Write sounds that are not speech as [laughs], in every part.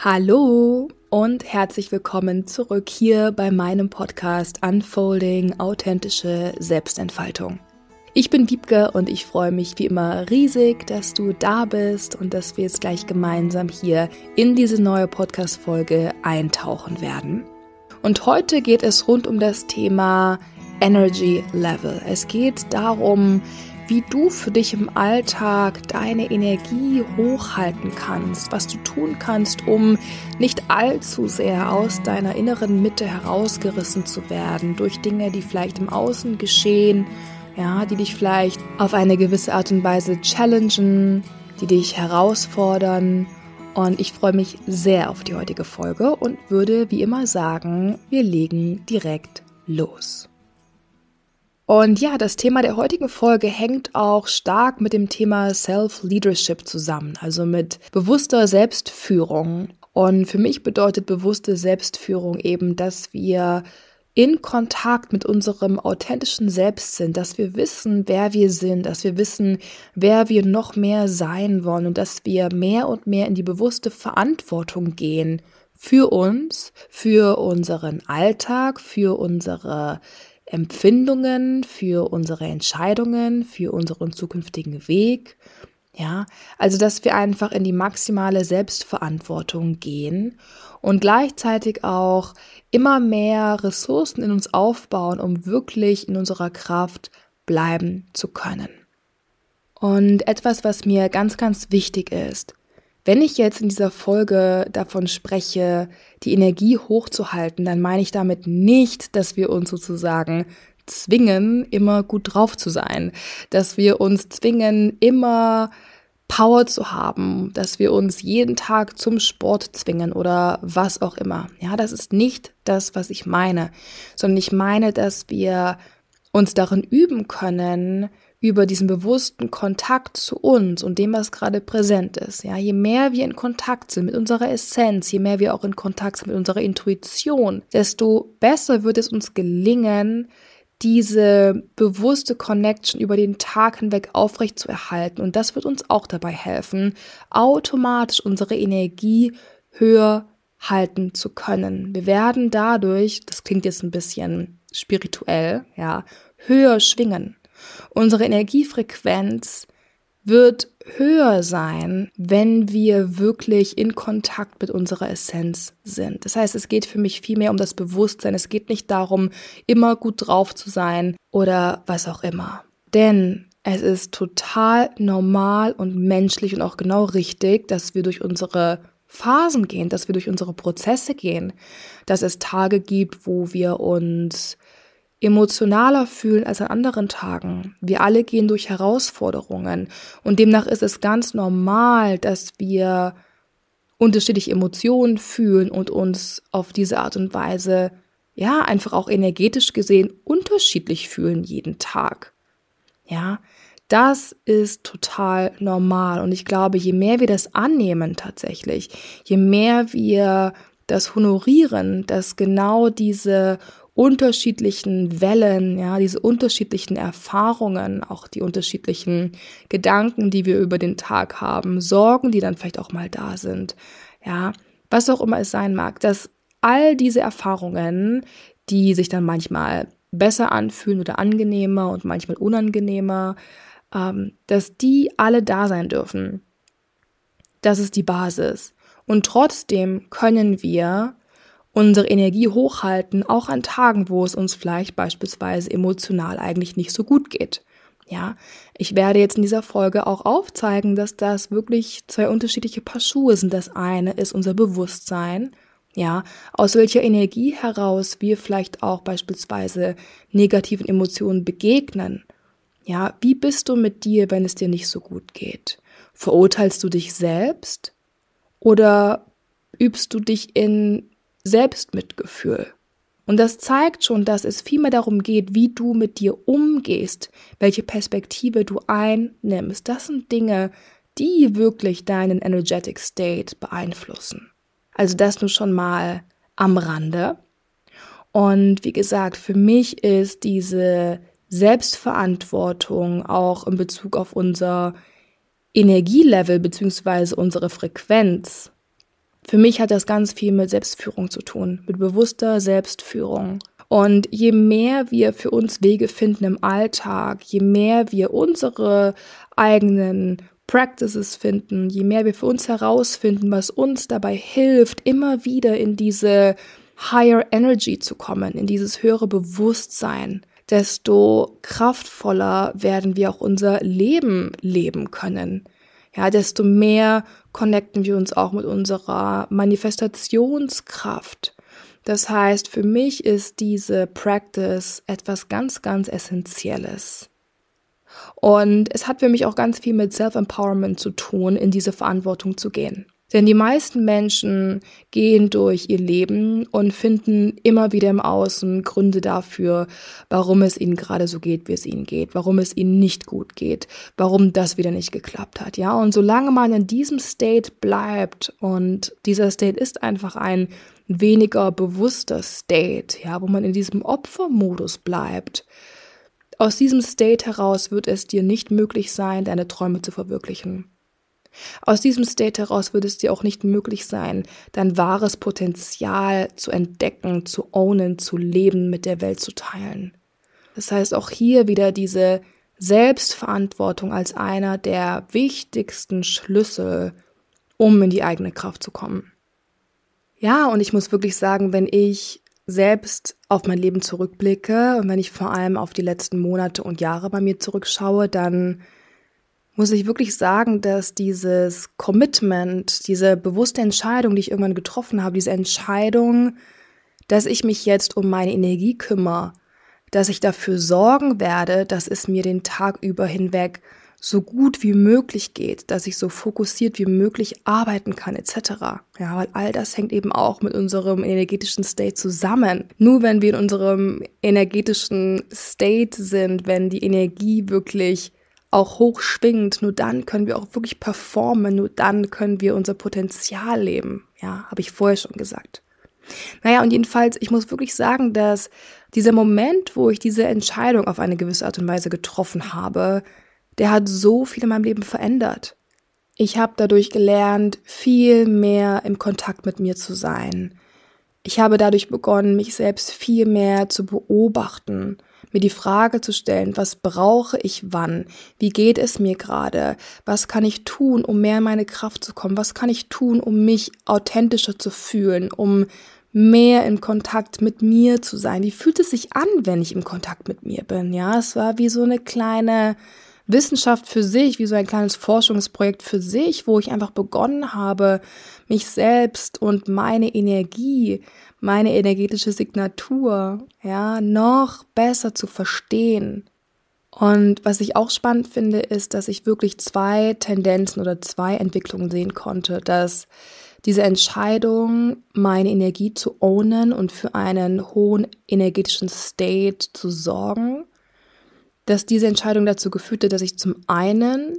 Hallo und herzlich willkommen zurück hier bei meinem Podcast Unfolding authentische Selbstentfaltung. Ich bin Wiebke und ich freue mich wie immer riesig, dass du da bist und dass wir jetzt gleich gemeinsam hier in diese neue Podcast-Folge eintauchen werden. Und heute geht es rund um das Thema Energy Level. Es geht darum, wie du für dich im Alltag deine Energie hochhalten kannst, was du tun kannst, um nicht allzu sehr aus deiner inneren Mitte herausgerissen zu werden durch Dinge, die vielleicht im Außen geschehen, ja, die dich vielleicht auf eine gewisse Art und Weise challengen, die dich herausfordern. Und ich freue mich sehr auf die heutige Folge und würde wie immer sagen, wir legen direkt los. Und ja, das Thema der heutigen Folge hängt auch stark mit dem Thema Self-Leadership zusammen, also mit bewusster Selbstführung. Und für mich bedeutet bewusste Selbstführung eben, dass wir in Kontakt mit unserem authentischen Selbst sind, dass wir wissen, wer wir sind, dass wir wissen, wer wir noch mehr sein wollen und dass wir mehr und mehr in die bewusste Verantwortung gehen für uns, für unseren Alltag, für unsere Empfindungen, für unsere Entscheidungen, für unseren zukünftigen Weg. Ja, also dass wir einfach in die maximale Selbstverantwortung gehen und gleichzeitig auch immer mehr Ressourcen in uns aufbauen, um wirklich in unserer Kraft bleiben zu können. Und etwas, was mir ganz, ganz wichtig ist, wenn ich jetzt in dieser Folge davon spreche, die Energie hochzuhalten, dann meine ich damit nicht, dass wir uns sozusagen zwingen, immer gut drauf zu sein, dass wir uns zwingen, immer Power zu haben, dass wir uns jeden Tag zum Sport zwingen oder was auch immer. Ja, das ist nicht das, was ich meine, sondern ich meine, dass wir uns darin üben können, über diesen bewussten Kontakt zu uns und dem, was gerade präsent ist. Ja, je mehr wir in Kontakt sind mit unserer Essenz, je mehr wir auch in Kontakt sind mit unserer Intuition, desto besser wird es uns gelingen, diese bewusste Connection über den Tag hinweg aufrecht zu erhalten. Und das wird uns auch dabei helfen, automatisch unsere Energie höher halten zu können. Wir werden dadurch, das klingt jetzt ein bisschen spirituell, ja, höher schwingen. Unsere Energiefrequenz wird höher sein, wenn wir wirklich in Kontakt mit unserer Essenz sind. Das heißt, es geht für mich viel mehr um das Bewusstsein. Es geht nicht darum, immer gut drauf zu sein oder was auch immer. Denn es ist total normal und menschlich und auch genau richtig, dass wir durch unsere Phasen gehen, dass wir durch unsere Prozesse gehen, dass es Tage gibt, wo wir uns emotionaler fühlen als an anderen Tagen. Wir alle gehen durch Herausforderungen und demnach ist es ganz normal, dass wir unterschiedliche Emotionen fühlen und uns auf diese Art und Weise ja einfach auch energetisch gesehen unterschiedlich fühlen jeden Tag. Ja, das ist total normal und ich glaube, je mehr wir das annehmen tatsächlich, je mehr wir das honorieren, dass genau diese unterschiedlichen Wellen, ja, diese unterschiedlichen Erfahrungen, auch die unterschiedlichen Gedanken, die wir über den Tag haben, Sorgen, die dann vielleicht auch mal da sind, ja, was auch immer es sein mag, dass all diese Erfahrungen, die sich dann manchmal besser anfühlen oder angenehmer und manchmal unangenehmer, ähm, dass die alle da sein dürfen. Das ist die Basis. Und trotzdem können wir unsere Energie hochhalten, auch an Tagen, wo es uns vielleicht beispielsweise emotional eigentlich nicht so gut geht. Ja, ich werde jetzt in dieser Folge auch aufzeigen, dass das wirklich zwei unterschiedliche Paar Schuhe sind. Das eine ist unser Bewusstsein, ja, aus welcher Energie heraus wir vielleicht auch beispielsweise negativen Emotionen begegnen. Ja, wie bist du mit dir, wenn es dir nicht so gut geht? Verurteilst du dich selbst oder übst du dich in Selbstmitgefühl. Und das zeigt schon, dass es vielmehr darum geht, wie du mit dir umgehst, welche Perspektive du einnimmst. Das sind Dinge, die wirklich deinen Energetic State beeinflussen. Also das nur schon mal am Rande. Und wie gesagt, für mich ist diese Selbstverantwortung auch in Bezug auf unser Energielevel beziehungsweise unsere Frequenz Für mich hat das ganz viel mit Selbstführung zu tun, mit bewusster Selbstführung. Und je mehr wir für uns Wege finden im Alltag, je mehr wir unsere eigenen Practices finden, je mehr wir für uns herausfinden, was uns dabei hilft, immer wieder in diese Higher Energy zu kommen, in dieses höhere Bewusstsein, desto kraftvoller werden wir auch unser Leben leben können. Ja, desto mehr connecten wir uns auch mit unserer Manifestationskraft. Das heißt, für mich ist diese Practice etwas ganz, ganz Essentielles. Und es hat für mich auch ganz viel mit Self-Empowerment zu tun, in diese Verantwortung zu gehen. Denn die meisten Menschen gehen durch ihr Leben und finden immer wieder im Außen Gründe dafür, warum es ihnen gerade so geht, wie es ihnen geht, warum es ihnen nicht gut geht, warum das wieder nicht geklappt hat, ja. Und solange man in diesem State bleibt und dieser State ist einfach ein weniger bewusster State, ja, wo man in diesem Opfermodus bleibt, aus diesem State heraus wird es dir nicht möglich sein, deine Träume zu verwirklichen. Aus diesem State heraus wird es dir auch nicht möglich sein, dein wahres Potenzial zu entdecken, zu ownen, zu leben, mit der Welt zu teilen. Das heißt auch hier wieder diese Selbstverantwortung als einer der wichtigsten Schlüssel, um in die eigene Kraft zu kommen. Ja, und ich muss wirklich sagen, wenn ich selbst auf mein Leben zurückblicke und wenn ich vor allem auf die letzten Monate und Jahre bei mir zurückschaue, dann muss ich wirklich sagen, dass dieses Commitment, diese bewusste Entscheidung, die ich irgendwann getroffen habe, diese Entscheidung, dass ich mich jetzt um meine Energie kümmere, dass ich dafür sorgen werde, dass es mir den Tag über hinweg so gut wie möglich geht, dass ich so fokussiert wie möglich arbeiten kann, etc. Ja, weil all das hängt eben auch mit unserem energetischen State zusammen. Nur wenn wir in unserem energetischen State sind, wenn die Energie wirklich auch hoch schwingt, nur dann können wir auch wirklich performen, nur dann können wir unser Potenzial leben. Ja, habe ich vorher schon gesagt. Naja, und jedenfalls, ich muss wirklich sagen, dass dieser Moment, wo ich diese Entscheidung auf eine gewisse Art und Weise getroffen habe, der hat so viel in meinem Leben verändert. Ich habe dadurch gelernt, viel mehr im Kontakt mit mir zu sein. Ich habe dadurch begonnen, mich selbst viel mehr zu beobachten mir die Frage zu stellen, was brauche ich wann? Wie geht es mir gerade? Was kann ich tun, um mehr in meine Kraft zu kommen? Was kann ich tun, um mich authentischer zu fühlen, um mehr in Kontakt mit mir zu sein? Wie fühlt es sich an, wenn ich im Kontakt mit mir bin? Ja, es war wie so eine kleine Wissenschaft für sich, wie so ein kleines Forschungsprojekt für sich, wo ich einfach begonnen habe, mich selbst und meine Energie meine energetische Signatur, ja, noch besser zu verstehen. Und was ich auch spannend finde, ist, dass ich wirklich zwei Tendenzen oder zwei Entwicklungen sehen konnte, dass diese Entscheidung, meine Energie zu ownen und für einen hohen energetischen State zu sorgen, dass diese Entscheidung dazu geführt hat, dass ich zum einen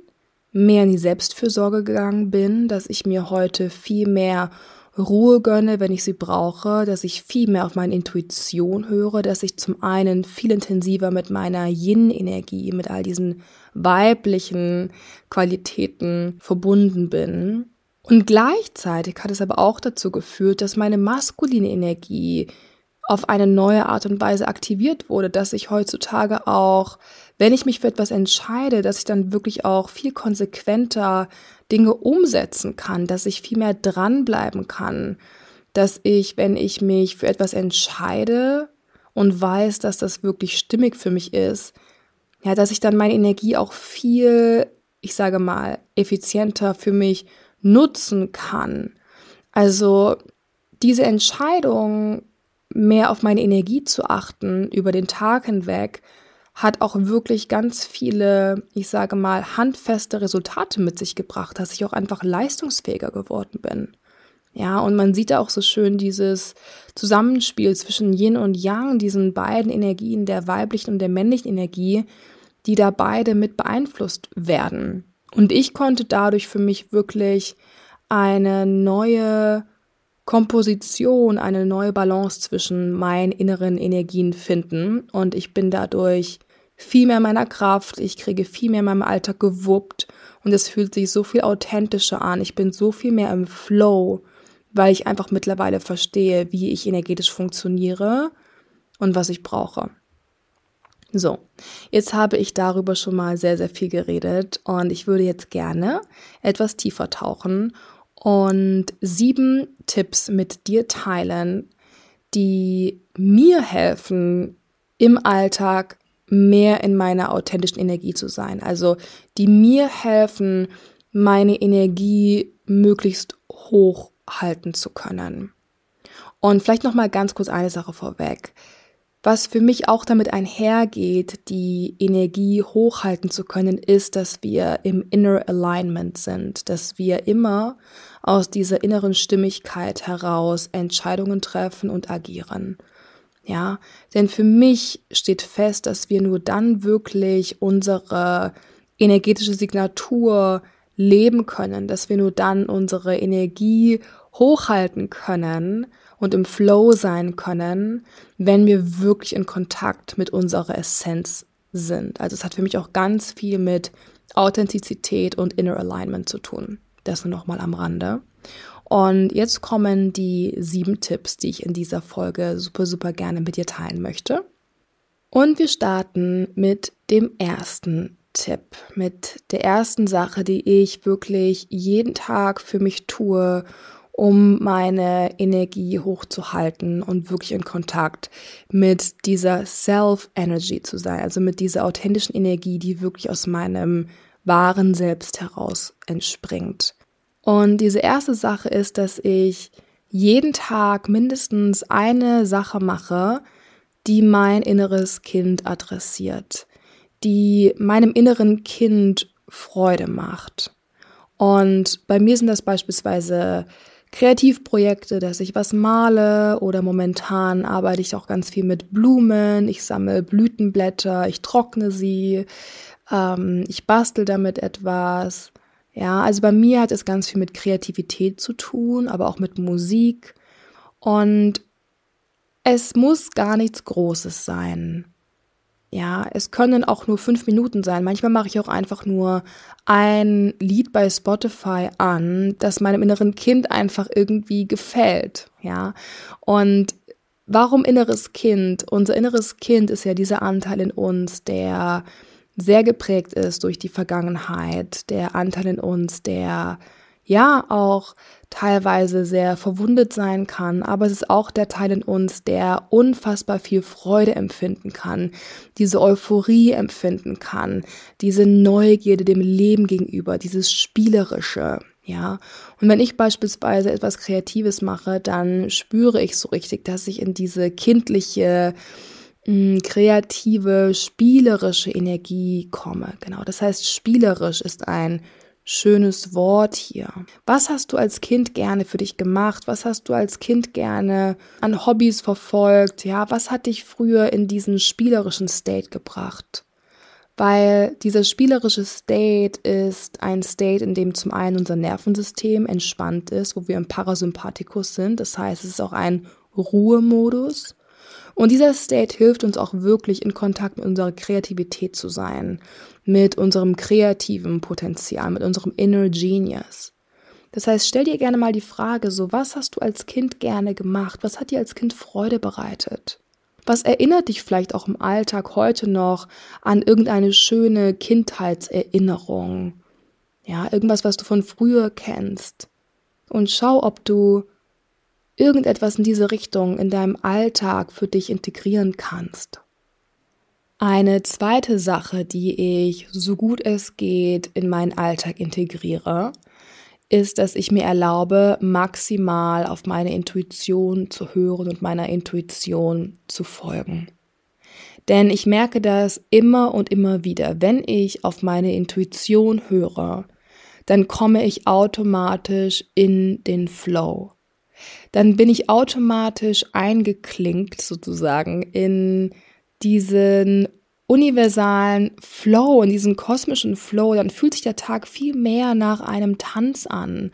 mehr in die Selbstfürsorge gegangen bin, dass ich mir heute viel mehr Ruhe gönne, wenn ich sie brauche, dass ich viel mehr auf meine Intuition höre, dass ich zum einen viel intensiver mit meiner Yin-Energie, mit all diesen weiblichen Qualitäten verbunden bin. Und gleichzeitig hat es aber auch dazu geführt, dass meine maskuline Energie auf eine neue Art und Weise aktiviert wurde, dass ich heutzutage auch, wenn ich mich für etwas entscheide, dass ich dann wirklich auch viel konsequenter Dinge umsetzen kann, dass ich viel mehr dranbleiben kann, dass ich, wenn ich mich für etwas entscheide und weiß, dass das wirklich stimmig für mich ist, ja, dass ich dann meine Energie auch viel, ich sage mal, effizienter für mich nutzen kann. Also diese Entscheidung, mehr auf meine Energie zu achten über den Tag hinweg, hat auch wirklich ganz viele, ich sage mal, handfeste Resultate mit sich gebracht, dass ich auch einfach leistungsfähiger geworden bin. Ja, und man sieht auch so schön dieses Zusammenspiel zwischen Yin und Yang, diesen beiden Energien, der weiblichen und der männlichen Energie, die da beide mit beeinflusst werden. Und ich konnte dadurch für mich wirklich eine neue Komposition, eine neue Balance zwischen meinen inneren Energien finden. Und ich bin dadurch viel mehr meiner Kraft, ich kriege viel mehr in meinem Alltag gewuppt und es fühlt sich so viel authentischer an. Ich bin so viel mehr im Flow weil ich einfach mittlerweile verstehe, wie ich energetisch funktioniere und was ich brauche. So, jetzt habe ich darüber schon mal sehr, sehr viel geredet und ich würde jetzt gerne etwas tiefer tauchen und sieben Tipps mit dir teilen, die mir helfen, im Alltag mehr in meiner authentischen Energie zu sein. Also die mir helfen, meine Energie möglichst hoch halten zu können. Und vielleicht noch mal ganz kurz eine Sache vorweg. Was für mich auch damit einhergeht, die Energie hochhalten zu können, ist, dass wir im Inner Alignment sind, dass wir immer aus dieser inneren Stimmigkeit heraus Entscheidungen treffen und agieren. Ja, denn für mich steht fest, dass wir nur dann wirklich unsere energetische Signatur leben können, dass wir nur dann unsere Energie hochhalten können und im Flow sein können, wenn wir wirklich in Kontakt mit unserer Essenz sind. Also es hat für mich auch ganz viel mit Authentizität und Inner Alignment zu tun. Das nur nochmal am Rande. Und jetzt kommen die sieben Tipps, die ich in dieser Folge super, super gerne mit dir teilen möchte. Und wir starten mit dem ersten Tipp, mit der ersten Sache, die ich wirklich jeden Tag für mich tue, um meine Energie hochzuhalten und wirklich in Kontakt mit dieser Self-Energy zu sein, also mit dieser authentischen Energie, die wirklich aus meinem wahren Selbst heraus entspringt. Und diese erste Sache ist, dass ich jeden Tag mindestens eine Sache mache, die mein inneres Kind adressiert, die meinem inneren Kind Freude macht. Und bei mir sind das beispielsweise Kreativprojekte, dass ich was male oder momentan arbeite ich auch ganz viel mit Blumen. Ich sammle Blütenblätter, ich trockne sie, ähm, ich bastel damit etwas. Ja, also bei mir hat es ganz viel mit Kreativität zu tun, aber auch mit Musik. Und es muss gar nichts Großes sein. Ja, es können auch nur fünf Minuten sein. Manchmal mache ich auch einfach nur ein Lied bei Spotify an, das meinem inneren Kind einfach irgendwie gefällt. Ja, und warum inneres Kind? Unser inneres Kind ist ja dieser Anteil in uns, der sehr geprägt ist durch die Vergangenheit, der Anteil in uns, der ja auch teilweise sehr verwundet sein kann, aber es ist auch der Teil in uns, der unfassbar viel Freude empfinden kann, diese Euphorie empfinden kann, diese Neugierde dem Leben gegenüber, dieses Spielerische, ja. Und wenn ich beispielsweise etwas Kreatives mache, dann spüre ich so richtig, dass ich in diese kindliche, kreative, spielerische Energie komme. Genau. Das heißt, spielerisch ist ein schönes Wort hier. Was hast du als Kind gerne für dich gemacht? Was hast du als Kind gerne an Hobbys verfolgt? Ja, was hat dich früher in diesen spielerischen State gebracht? Weil dieser spielerische State ist ein State, in dem zum einen unser Nervensystem entspannt ist, wo wir im Parasympathikus sind. Das heißt, es ist auch ein Ruhemodus. Und dieser State hilft uns auch wirklich in Kontakt mit unserer Kreativität zu sein, mit unserem kreativen Potenzial, mit unserem Inner Genius. Das heißt, stell dir gerne mal die Frage, so was hast du als Kind gerne gemacht? Was hat dir als Kind Freude bereitet? Was erinnert dich vielleicht auch im Alltag heute noch an irgendeine schöne Kindheitserinnerung? Ja, irgendwas, was du von früher kennst. Und schau, ob du irgendetwas in diese Richtung in deinem Alltag für dich integrieren kannst. Eine zweite Sache, die ich so gut es geht in meinen Alltag integriere, ist, dass ich mir erlaube, maximal auf meine Intuition zu hören und meiner Intuition zu folgen. Denn ich merke das immer und immer wieder, wenn ich auf meine Intuition höre, dann komme ich automatisch in den Flow dann bin ich automatisch eingeklinkt sozusagen in diesen universalen Flow, in diesen kosmischen Flow, dann fühlt sich der Tag viel mehr nach einem Tanz an.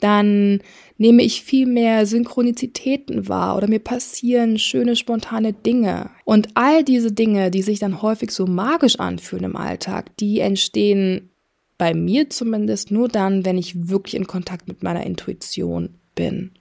Dann nehme ich viel mehr Synchronizitäten wahr oder mir passieren schöne, spontane Dinge. Und all diese Dinge, die sich dann häufig so magisch anfühlen im Alltag, die entstehen bei mir zumindest nur dann, wenn ich wirklich in Kontakt mit meiner Intuition bin.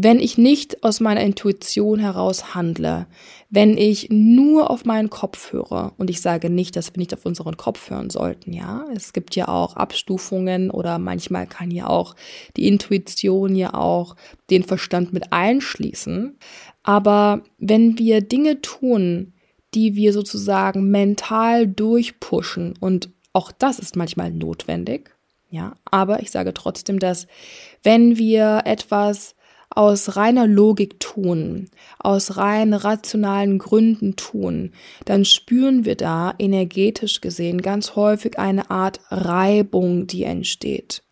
Wenn ich nicht aus meiner Intuition heraus handle, wenn ich nur auf meinen Kopf höre, und ich sage nicht, dass wir nicht auf unseren Kopf hören sollten, ja. Es gibt ja auch Abstufungen oder manchmal kann ja auch die Intuition ja auch den Verstand mit einschließen. Aber wenn wir Dinge tun, die wir sozusagen mental durchpushen und auch das ist manchmal notwendig, ja, aber ich sage trotzdem, dass wenn wir etwas aus reiner Logik tun, aus rein rationalen Gründen tun, dann spüren wir da energetisch gesehen ganz häufig eine Art Reibung, die entsteht.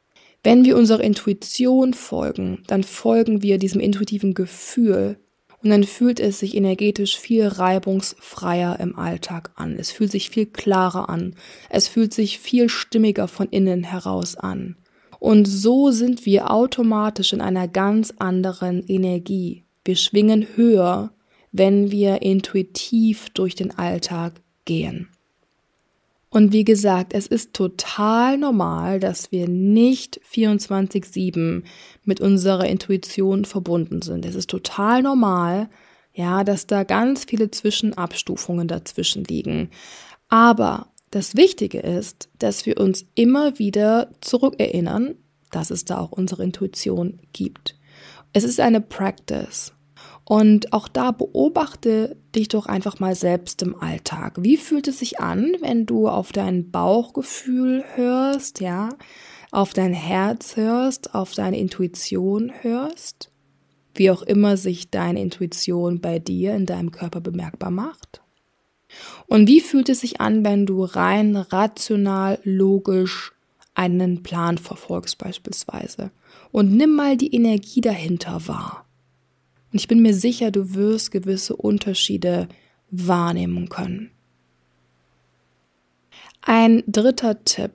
Wenn wir unserer Intuition folgen, dann folgen wir diesem intuitiven Gefühl und dann fühlt es sich energetisch viel reibungsfreier im Alltag an. Es fühlt sich viel klarer an. Es fühlt sich viel stimmiger von innen heraus an. Und so sind wir automatisch in einer ganz anderen Energie. Wir schwingen höher, wenn wir intuitiv durch den Alltag gehen. Und wie gesagt, es ist total normal, dass wir nicht 24-7 mit unserer Intuition verbunden sind. Es ist total normal, ja, dass da ganz viele Zwischenabstufungen dazwischen liegen. Aber das Wichtige ist, dass wir uns immer wieder zurückerinnern, dass es da auch unsere Intuition gibt. Es ist eine Practice. Und auch da beobachte dich doch einfach mal selbst im Alltag. Wie fühlt es sich an, wenn du auf dein Bauchgefühl hörst, ja, auf dein Herz hörst, auf deine Intuition hörst? Wie auch immer sich deine Intuition bei dir in deinem Körper bemerkbar macht? Und wie fühlt es sich an, wenn du rein rational, logisch einen Plan verfolgst beispielsweise? Und nimm mal die Energie dahinter wahr. Und ich bin mir sicher, du wirst gewisse Unterschiede wahrnehmen können. Ein dritter Tipp,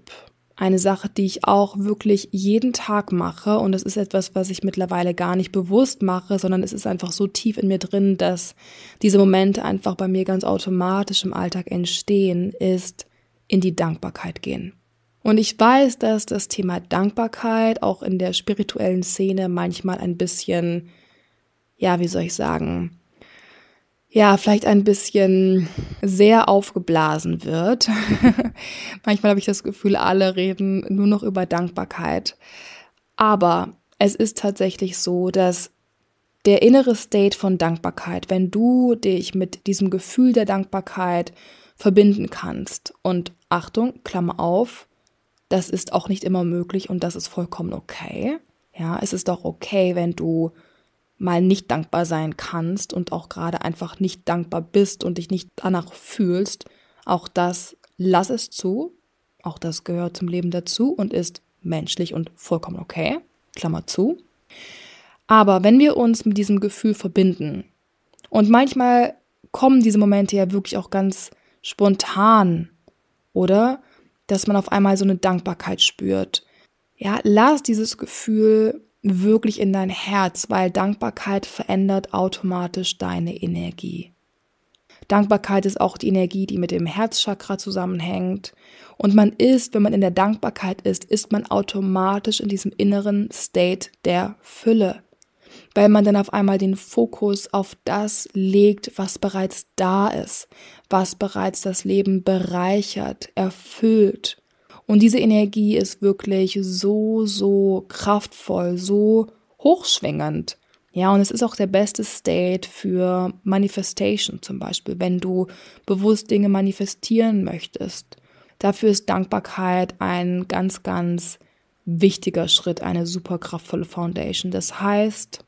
eine Sache, die ich auch wirklich jeden Tag mache und es ist etwas, was ich mittlerweile gar nicht bewusst mache, sondern es ist einfach so tief in mir drin, dass diese Momente einfach bei mir ganz automatisch im Alltag entstehen, ist in die Dankbarkeit gehen. Und ich weiß, dass das Thema Dankbarkeit auch in der spirituellen Szene manchmal ein bisschen ja, wie soll ich sagen, ja, vielleicht ein bisschen sehr aufgeblasen wird. [laughs] Manchmal habe ich das Gefühl, alle reden nur noch über Dankbarkeit. Aber es ist tatsächlich so, dass der innere State von Dankbarkeit, wenn du dich mit diesem Gefühl der Dankbarkeit verbinden kannst und Achtung, Klammer auf, das ist auch nicht immer möglich und das ist vollkommen okay. Ja, es ist auch okay, wenn du mal nicht dankbar sein kannst und auch gerade einfach nicht dankbar bist und dich nicht danach fühlst, auch das lass es zu. Auch das gehört zum Leben dazu und ist menschlich und vollkommen okay. Klammer zu. Aber wenn wir uns mit diesem Gefühl verbinden und manchmal kommen diese Momente ja wirklich auch ganz spontan, oder? Dass man auf einmal so eine Dankbarkeit spürt. Ja, lass dieses Gefühl wirklich in dein Herz, weil Dankbarkeit verändert automatisch deine Energie. Dankbarkeit ist auch die Energie, die mit dem Herzchakra zusammenhängt. Und man ist, wenn man in der Dankbarkeit ist, ist man automatisch in diesem inneren State der Fülle. Weil man dann auf einmal den Fokus auf das legt, was bereits da ist, was bereits das Leben bereichert, erfüllt und diese Energie ist wirklich so, so kraftvoll, so hochschwingend. Ja, und es ist auch der beste State für Manifestation zum Beispiel, wenn du bewusst Dinge manifestieren möchtest. Dafür ist Dankbarkeit ein ganz, ganz wichtiger Schritt, eine super kraftvolle Foundation. Das heißt,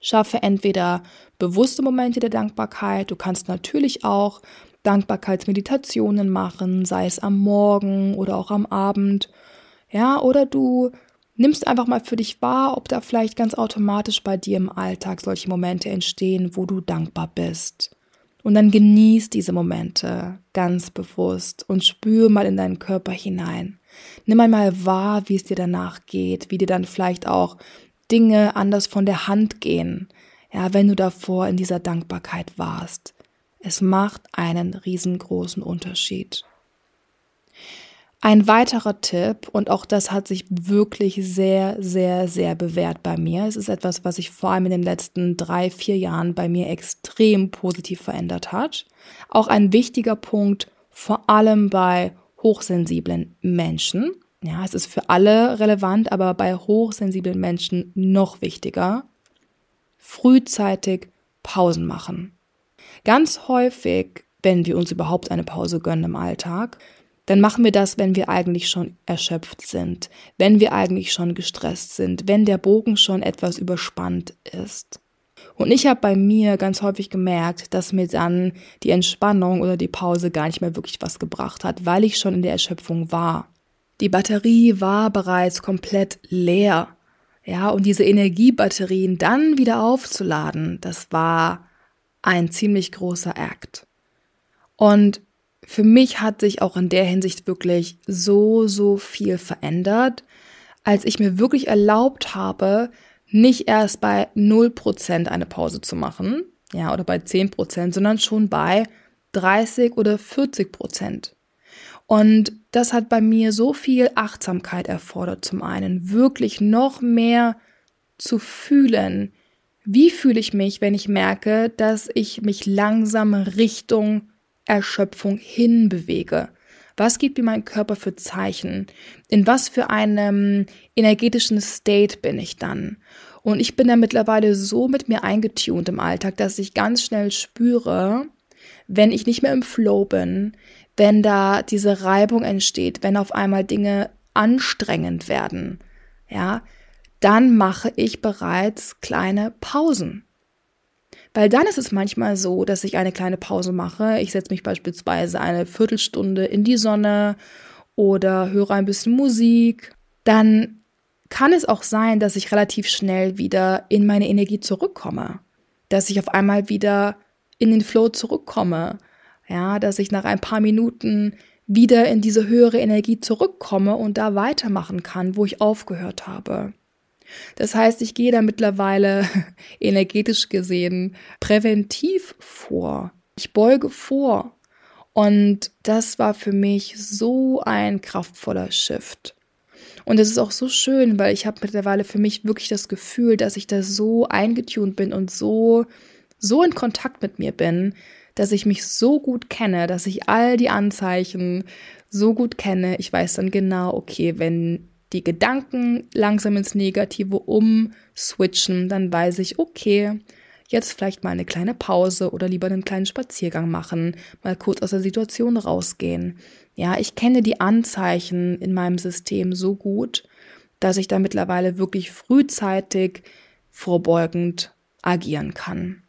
schaffe entweder bewusste Momente der Dankbarkeit, du kannst natürlich auch Dankbarkeitsmeditationen machen, sei es am Morgen oder auch am Abend. Ja, oder du nimmst einfach mal für dich wahr, ob da vielleicht ganz automatisch bei dir im Alltag solche Momente entstehen, wo du dankbar bist. Und dann genieß diese Momente ganz bewusst und spür mal in deinen Körper hinein. Nimm einmal wahr, wie es dir danach geht, wie dir dann vielleicht auch Dinge anders von der Hand gehen. Ja, wenn du davor in dieser Dankbarkeit warst. Es macht einen riesengroßen Unterschied. Ein weiterer Tipp, und auch das hat sich wirklich sehr, sehr, sehr bewährt bei mir. Es ist etwas, was sich vor allem in den letzten drei, vier Jahren bei mir extrem positiv verändert hat. Auch ein wichtiger Punkt, vor allem bei hochsensiblen Menschen. Ja, es ist für alle relevant, aber bei hochsensiblen Menschen noch wichtiger. Frühzeitig Pausen machen. Ganz häufig, wenn wir uns überhaupt eine Pause gönnen im Alltag, dann machen wir das, wenn wir eigentlich schon erschöpft sind, wenn wir eigentlich schon gestresst sind, wenn der Bogen schon etwas überspannt ist. Und ich habe bei mir ganz häufig gemerkt, dass mir dann die Entspannung oder die Pause gar nicht mehr wirklich was gebracht hat, weil ich schon in der Erschöpfung war. Die Batterie war bereits komplett leer. Ja, und diese Energiebatterien dann wieder aufzuladen, das war ein ziemlich großer Akt. Und für mich hat sich auch in der Hinsicht wirklich so, so viel verändert, als ich mir wirklich erlaubt habe, nicht erst bei 0% eine Pause zu machen, ja, oder bei 10%, sondern schon bei 30 oder 40%. Und das hat bei mir so viel Achtsamkeit erfordert, zum einen wirklich noch mehr zu fühlen, wie fühle ich mich, wenn ich merke, dass ich mich langsam Richtung Erschöpfung hinbewege? Was gibt mir mein Körper für Zeichen? In was für einem energetischen State bin ich dann? Und ich bin da mittlerweile so mit mir eingetunt im Alltag, dass ich ganz schnell spüre, wenn ich nicht mehr im Flow bin, wenn da diese Reibung entsteht, wenn auf einmal Dinge anstrengend werden, ja, dann mache ich bereits kleine Pausen. Weil dann ist es manchmal so, dass ich eine kleine Pause mache. Ich setze mich beispielsweise eine Viertelstunde in die Sonne oder höre ein bisschen Musik. Dann kann es auch sein, dass ich relativ schnell wieder in meine Energie zurückkomme. Dass ich auf einmal wieder in den Flow zurückkomme. Ja, dass ich nach ein paar Minuten wieder in diese höhere Energie zurückkomme und da weitermachen kann, wo ich aufgehört habe. Das heißt, ich gehe da mittlerweile [laughs] energetisch gesehen präventiv vor. Ich beuge vor. Und das war für mich so ein kraftvoller Shift. Und es ist auch so schön, weil ich habe mittlerweile für mich wirklich das Gefühl, dass ich da so eingetunt bin und so, so in Kontakt mit mir bin, dass ich mich so gut kenne, dass ich all die Anzeichen so gut kenne. Ich weiß dann genau, okay, wenn die Gedanken langsam ins Negative umswitchen, dann weiß ich, okay, jetzt vielleicht mal eine kleine Pause oder lieber einen kleinen Spaziergang machen, mal kurz aus der Situation rausgehen. Ja, ich kenne die Anzeichen in meinem System so gut, dass ich da mittlerweile wirklich frühzeitig vorbeugend agieren kann.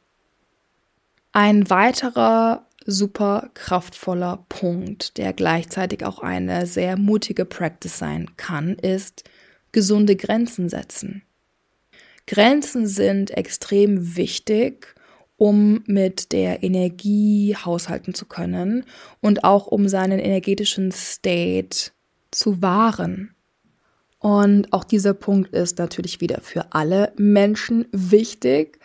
Ein weiterer super kraftvoller Punkt, der gleichzeitig auch eine sehr mutige Practice sein kann, ist gesunde Grenzen setzen. Grenzen sind extrem wichtig, um mit der Energie haushalten zu können und auch um seinen energetischen State zu wahren. Und auch dieser Punkt ist natürlich wieder für alle Menschen wichtig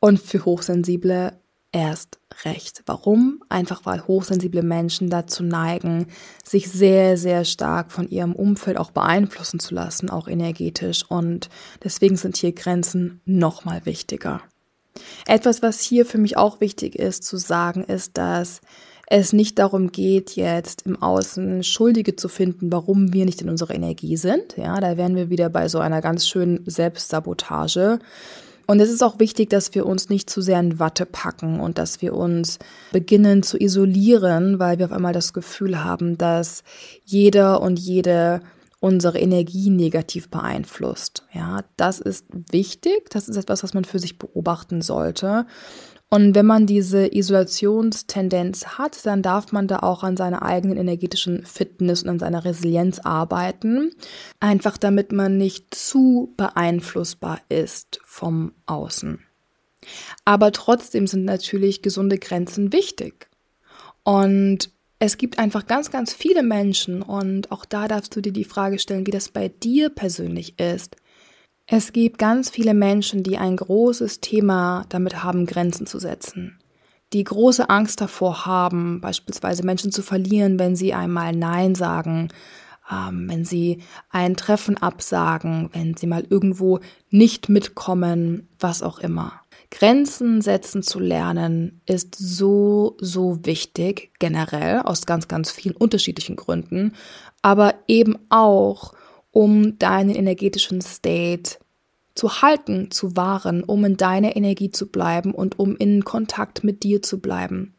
und für Hochsensible erst recht. Warum? Einfach weil hochsensible Menschen dazu neigen, sich sehr, sehr stark von ihrem Umfeld auch beeinflussen zu lassen, auch energetisch. Und deswegen sind hier Grenzen nochmal wichtiger. Etwas, was hier für mich auch wichtig ist zu sagen, ist, dass es nicht darum geht, jetzt im Außen Schuldige zu finden, warum wir nicht in unserer Energie sind. Ja, da wären wir wieder bei so einer ganz schönen Selbstsabotage. Und es ist auch wichtig, dass wir uns nicht zu sehr in Watte packen und dass wir uns beginnen zu isolieren, weil wir auf einmal das Gefühl haben, dass jeder und jede unsere Energie negativ beeinflusst. Ja, das ist wichtig. Das ist etwas, was man für sich beobachten sollte. Und wenn man diese Isolationstendenz hat, dann darf man da auch an seiner eigenen energetischen Fitness und an seiner Resilienz arbeiten. Einfach damit man nicht zu beeinflussbar ist vom Außen. Aber trotzdem sind natürlich gesunde Grenzen wichtig. Und es gibt einfach ganz, ganz viele Menschen und auch da darfst du dir die Frage stellen, wie das bei dir persönlich ist. Es gibt ganz viele Menschen, die ein großes Thema damit haben, Grenzen zu setzen, die große Angst davor haben, beispielsweise Menschen zu verlieren, wenn sie einmal Nein sagen, ähm, wenn sie ein Treffen absagen, wenn sie mal irgendwo nicht mitkommen, was auch immer. Grenzen setzen zu lernen ist so, so wichtig, generell aus ganz, ganz vielen unterschiedlichen Gründen, aber eben auch, um deinen energetischen State zu halten, zu wahren, um in deiner Energie zu bleiben und um in Kontakt mit dir zu bleiben.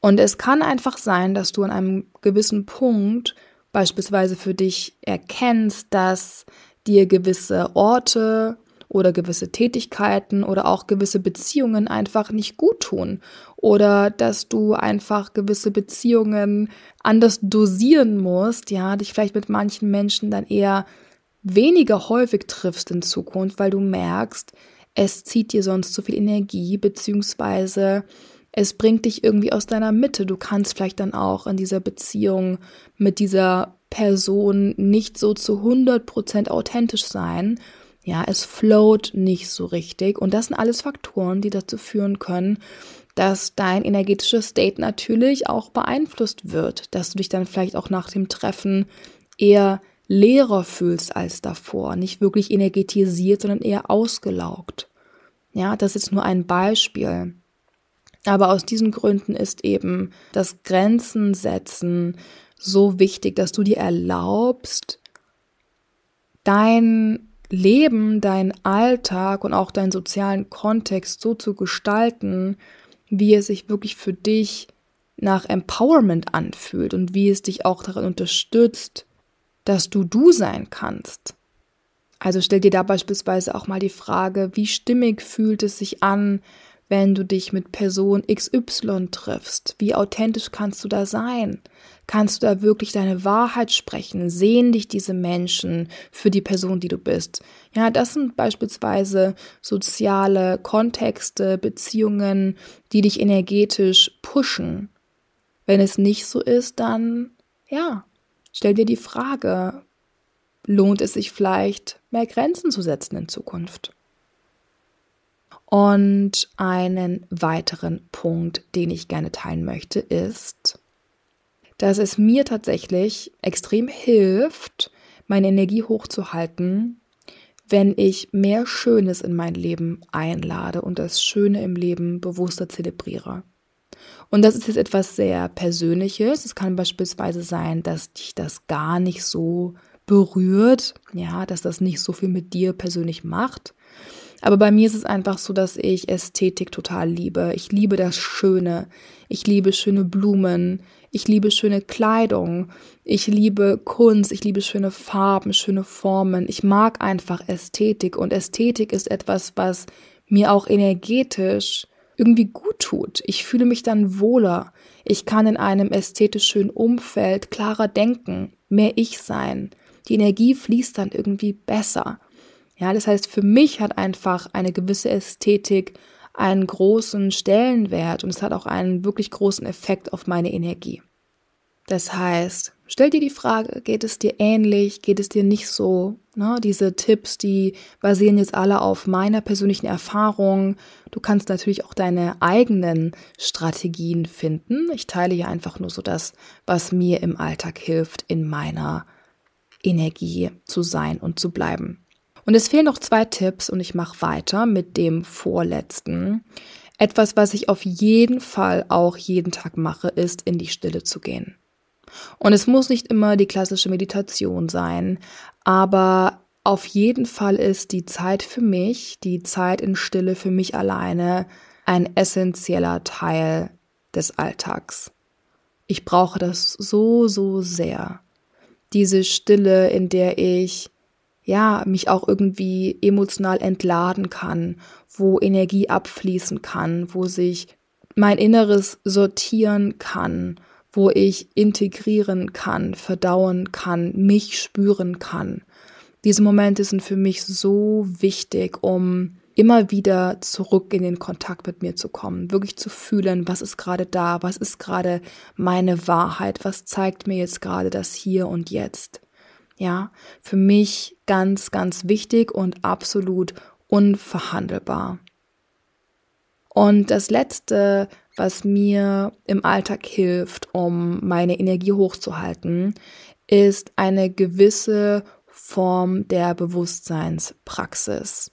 Und es kann einfach sein, dass du an einem gewissen Punkt beispielsweise für dich erkennst, dass dir gewisse Orte oder gewisse Tätigkeiten oder auch gewisse Beziehungen einfach nicht gut tun oder dass du einfach gewisse Beziehungen anders dosieren musst, ja, dich vielleicht mit manchen Menschen dann eher weniger häufig triffst in Zukunft, weil du merkst, es zieht dir sonst zu viel Energie, beziehungsweise es bringt dich irgendwie aus deiner Mitte. Du kannst vielleicht dann auch in dieser Beziehung mit dieser Person nicht so zu 100% authentisch sein. Ja, es float nicht so richtig. Und das sind alles Faktoren, die dazu führen können, dass dein energetisches State natürlich auch beeinflusst wird, dass du dich dann vielleicht auch nach dem Treffen eher leerer fühlst als davor, nicht wirklich energetisiert, sondern eher ausgelaugt. Ja, das ist nur ein Beispiel. Aber aus diesen Gründen ist eben das Grenzen setzen so wichtig, dass du dir erlaubst, dein Leben, dein Alltag und auch deinen sozialen Kontext so zu gestalten, wie es sich wirklich für dich nach Empowerment anfühlt und wie es dich auch darin unterstützt, dass du du sein kannst. Also stell dir da beispielsweise auch mal die Frage, wie stimmig fühlt es sich an, wenn du dich mit Person XY triffst? Wie authentisch kannst du da sein? Kannst du da wirklich deine Wahrheit sprechen? Sehen dich diese Menschen für die Person, die du bist? Ja, das sind beispielsweise soziale Kontexte, Beziehungen, die dich energetisch pushen. Wenn es nicht so ist, dann ja, stell dir die Frage, lohnt es sich vielleicht, mehr Grenzen zu setzen in Zukunft? Und einen weiteren Punkt, den ich gerne teilen möchte, ist, dass es mir tatsächlich extrem hilft, meine Energie hochzuhalten, wenn ich mehr Schönes in mein Leben einlade und das Schöne im Leben bewusster zelebriere. Und das ist jetzt etwas sehr Persönliches. Es kann beispielsweise sein, dass dich das gar nicht so berührt, ja, dass das nicht so viel mit dir persönlich macht. Aber bei mir ist es einfach so, dass ich Ästhetik total liebe. Ich liebe das Schöne. Ich liebe schöne Blumen. Ich liebe schöne Kleidung. Ich liebe Kunst. Ich liebe schöne Farben, schöne Formen. Ich mag einfach Ästhetik. Und Ästhetik ist etwas, was mir auch energetisch irgendwie gut tut. Ich fühle mich dann wohler. Ich kann in einem ästhetisch schönen Umfeld klarer denken, mehr ich sein. Die Energie fließt dann irgendwie besser. Ja, das heißt, für mich hat einfach eine gewisse Ästhetik einen großen Stellenwert und es hat auch einen wirklich großen Effekt auf meine Energie. Das heißt, stell dir die Frage, geht es dir ähnlich, geht es dir nicht so? Ne? Diese Tipps, die basieren jetzt alle auf meiner persönlichen Erfahrung. Du kannst natürlich auch deine eigenen Strategien finden. Ich teile hier einfach nur so das, was mir im Alltag hilft, in meiner Energie zu sein und zu bleiben. Und es fehlen noch zwei Tipps und ich mache weiter mit dem vorletzten. Etwas, was ich auf jeden Fall auch jeden Tag mache, ist in die Stille zu gehen. Und es muss nicht immer die klassische Meditation sein, aber auf jeden Fall ist die Zeit für mich, die Zeit in Stille für mich alleine, ein essentieller Teil des Alltags. Ich brauche das so, so sehr. Diese Stille, in der ich ja, mich auch irgendwie emotional entladen kann, wo Energie abfließen kann, wo sich mein Inneres sortieren kann, wo ich integrieren kann, verdauen kann, mich spüren kann. Diese Momente sind für mich so wichtig, um immer wieder zurück in den Kontakt mit mir zu kommen, wirklich zu fühlen, was ist gerade da, was ist gerade meine Wahrheit, was zeigt mir jetzt gerade das Hier und Jetzt. Ja, für mich ganz, ganz wichtig und absolut unverhandelbar. Und das Letzte, was mir im Alltag hilft, um meine Energie hochzuhalten, ist eine gewisse Form der Bewusstseinspraxis.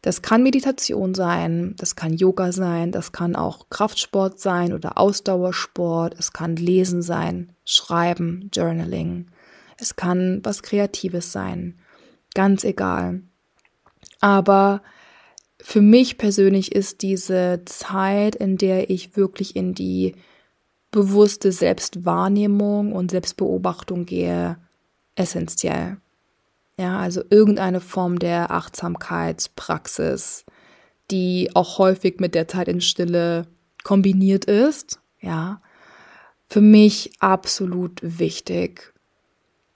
Das kann Meditation sein, das kann Yoga sein, das kann auch Kraftsport sein oder Ausdauersport, es kann Lesen sein, Schreiben, Journaling, es kann was Kreatives sein, ganz egal. Aber für mich persönlich ist diese Zeit, in der ich wirklich in die bewusste Selbstwahrnehmung und Selbstbeobachtung gehe, essentiell. Ja, also irgendeine Form der Achtsamkeitspraxis, die auch häufig mit der Zeit in Stille kombiniert ist. Ja, für mich absolut wichtig.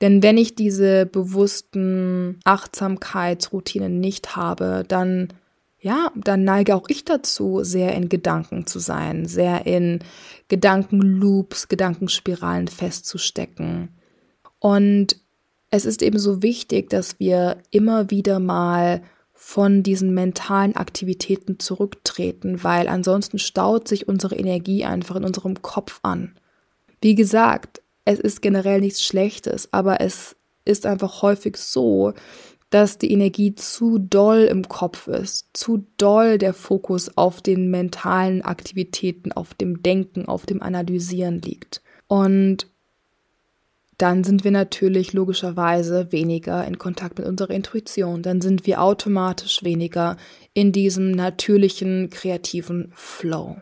Denn wenn ich diese bewussten Achtsamkeitsroutinen nicht habe, dann ja, dann neige auch ich dazu, sehr in Gedanken zu sein, sehr in Gedankenloops, Gedankenspiralen festzustecken. Und es ist eben so wichtig, dass wir immer wieder mal von diesen mentalen Aktivitäten zurücktreten, weil ansonsten staut sich unsere Energie einfach in unserem Kopf an. Wie gesagt, es ist generell nichts Schlechtes, aber es ist einfach häufig so, dass die Energie zu doll im Kopf ist, zu doll der Fokus auf den mentalen Aktivitäten, auf dem Denken, auf dem Analysieren liegt. Und dann sind wir natürlich logischerweise weniger in Kontakt mit unserer Intuition. Dann sind wir automatisch weniger in diesem natürlichen, kreativen Flow.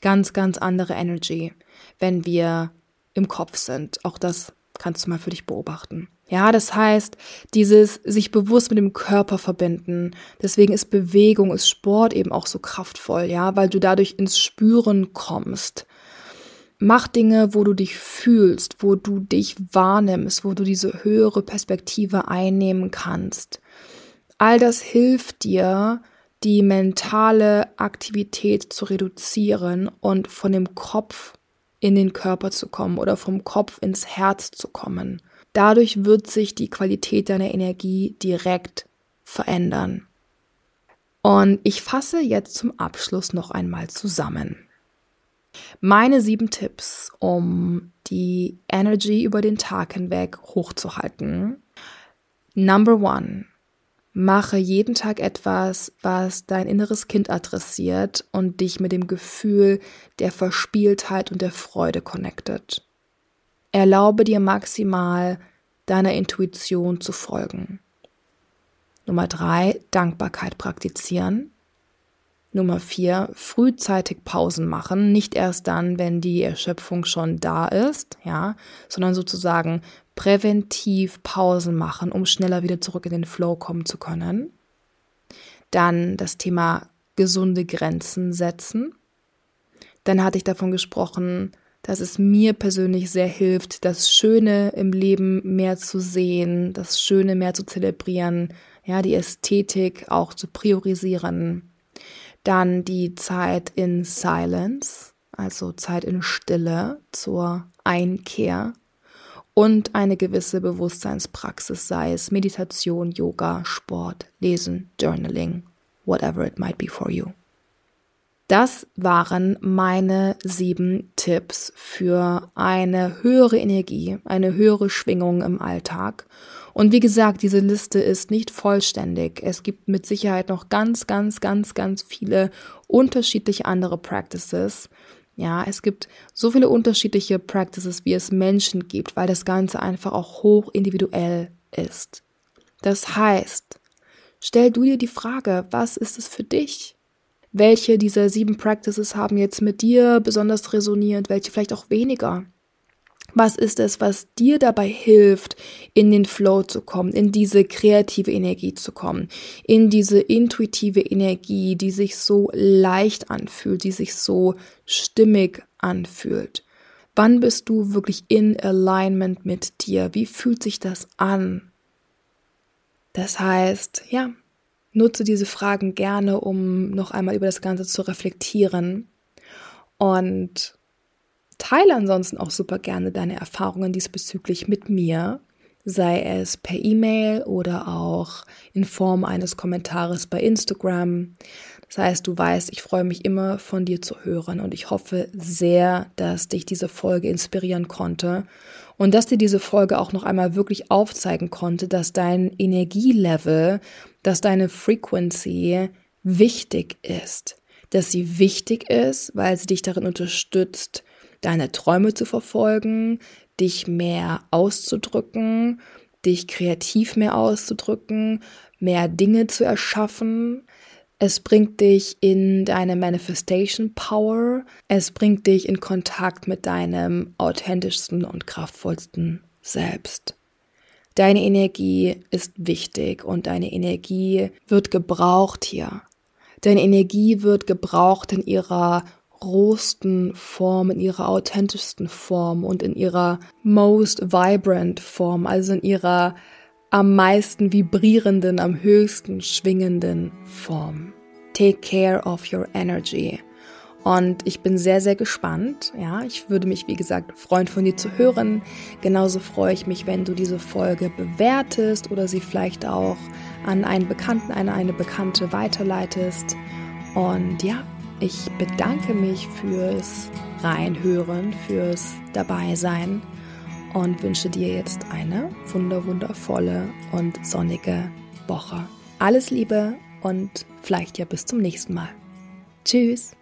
Ganz, ganz andere Energy, wenn wir im Kopf sind. Auch das kannst du mal für dich beobachten. Ja, das heißt, dieses sich bewusst mit dem Körper verbinden. Deswegen ist Bewegung, ist Sport eben auch so kraftvoll, ja, weil du dadurch ins Spüren kommst. Mach Dinge, wo du dich fühlst, wo du dich wahrnimmst, wo du diese höhere Perspektive einnehmen kannst. All das hilft dir, die mentale Aktivität zu reduzieren und von dem Kopf in den Körper zu kommen oder vom Kopf ins Herz zu kommen. Dadurch wird sich die Qualität deiner Energie direkt verändern. Und ich fasse jetzt zum Abschluss noch einmal zusammen. Meine sieben Tipps, um die Energy über den Tag hinweg hochzuhalten. Number one. Mache jeden Tag etwas, was dein inneres Kind adressiert und dich mit dem Gefühl der Verspieltheit und der Freude connectet. Erlaube dir maximal deiner Intuition zu folgen. Nummer drei, Dankbarkeit praktizieren. Nummer vier, frühzeitig Pausen machen, nicht erst dann, wenn die Erschöpfung schon da ist, ja, sondern sozusagen präventiv Pausen machen, um schneller wieder zurück in den Flow kommen zu können. Dann das Thema gesunde Grenzen setzen. Dann hatte ich davon gesprochen, dass es mir persönlich sehr hilft, das Schöne im Leben mehr zu sehen, das Schöne mehr zu zelebrieren, ja, die Ästhetik auch zu priorisieren dann die Zeit in Silence, also Zeit in Stille zur Einkehr und eine gewisse Bewusstseinspraxis, sei es Meditation, Yoga, Sport, Lesen, Journaling, whatever it might be for you. Das waren meine sieben Tipps für eine höhere Energie, eine höhere Schwingung im Alltag und wie gesagt, diese Liste ist nicht vollständig. Es gibt mit Sicherheit noch ganz, ganz, ganz, ganz viele unterschiedliche andere Practices. Ja, es gibt so viele unterschiedliche Practices, wie es Menschen gibt, weil das Ganze einfach auch hoch individuell ist. Das heißt, stell du dir die Frage, was ist es für dich? Welche dieser sieben Practices haben jetzt mit dir besonders resoniert, welche vielleicht auch weniger? Was ist es, was dir dabei hilft, in den Flow zu kommen, in diese kreative Energie zu kommen, in diese intuitive Energie, die sich so leicht anfühlt, die sich so stimmig anfühlt? Wann bist du wirklich in Alignment mit dir? Wie fühlt sich das an? Das heißt, ja, nutze diese Fragen gerne, um noch einmal über das Ganze zu reflektieren und Teile ansonsten auch super gerne deine Erfahrungen diesbezüglich mit mir. sei es per E-Mail oder auch in Form eines Kommentares bei Instagram. Das heißt, du weißt, ich freue mich immer von dir zu hören und ich hoffe sehr, dass dich diese Folge inspirieren konnte und dass dir diese Folge auch noch einmal wirklich aufzeigen konnte, dass dein Energielevel, dass deine Frequency wichtig ist, dass sie wichtig ist, weil sie dich darin unterstützt, deine Träume zu verfolgen, dich mehr auszudrücken, dich kreativ mehr auszudrücken, mehr Dinge zu erschaffen. Es bringt dich in deine Manifestation Power. Es bringt dich in Kontakt mit deinem authentischsten und kraftvollsten Selbst. Deine Energie ist wichtig und deine Energie wird gebraucht hier. Deine Energie wird gebraucht in ihrer rohsten Form, in ihrer authentischsten Form und in ihrer most vibrant Form, also in ihrer am meisten vibrierenden, am höchsten schwingenden Form. Take care of your energy. Und ich bin sehr, sehr gespannt. Ja, ich würde mich, wie gesagt, freuen, von dir zu hören. Genauso freue ich mich, wenn du diese Folge bewertest oder sie vielleicht auch an einen Bekannten, eine, eine Bekannte weiterleitest. Und ja, ich bedanke mich fürs Reinhören, fürs Dabeisein und wünsche dir jetzt eine wunderwundervolle und sonnige Woche. Alles Liebe und vielleicht ja bis zum nächsten Mal. Tschüss.